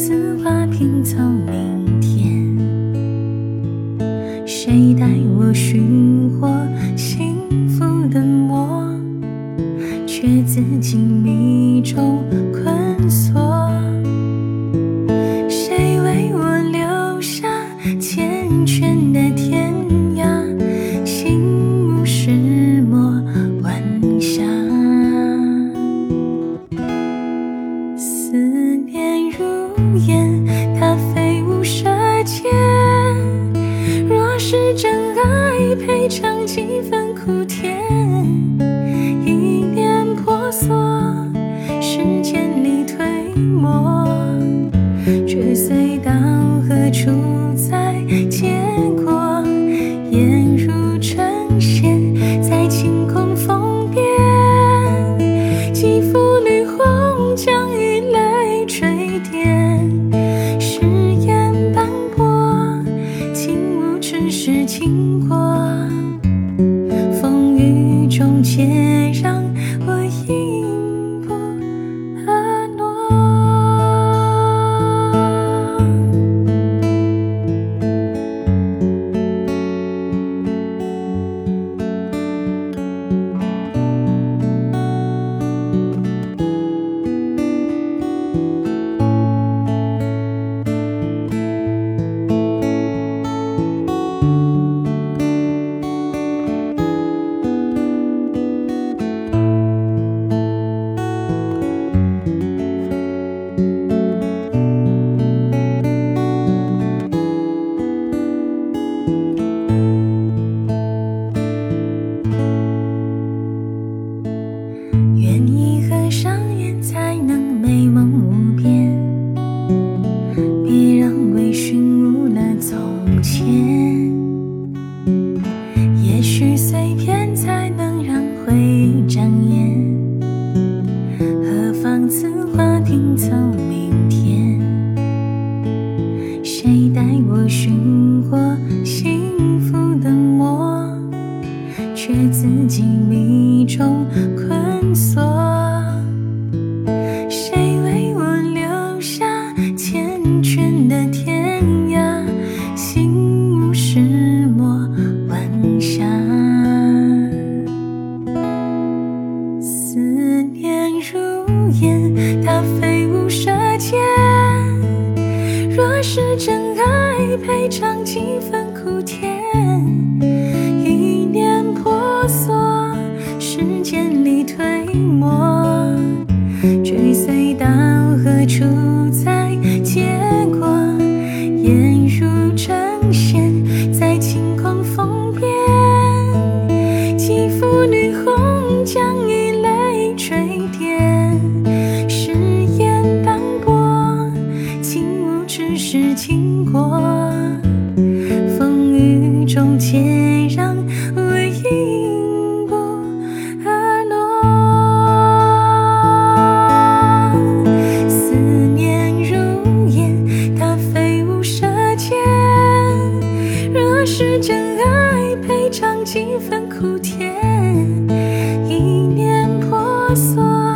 似花瓶着迷尝几分苦甜。一念婆娑，时间里推磨，追随到何处再结经过，风雨中且让我应不而诺。从前。也许碎片才能让回忆展颜。何妨此话拼凑明天？谁带我寻获幸福的魔？却自己迷中困它飞舞舌尖。若是真爱，赔偿几分苦甜。且让我因不而诺，思念如烟，它飞舞舌尖。若是真爱，配尝几分苦甜，一念婆娑。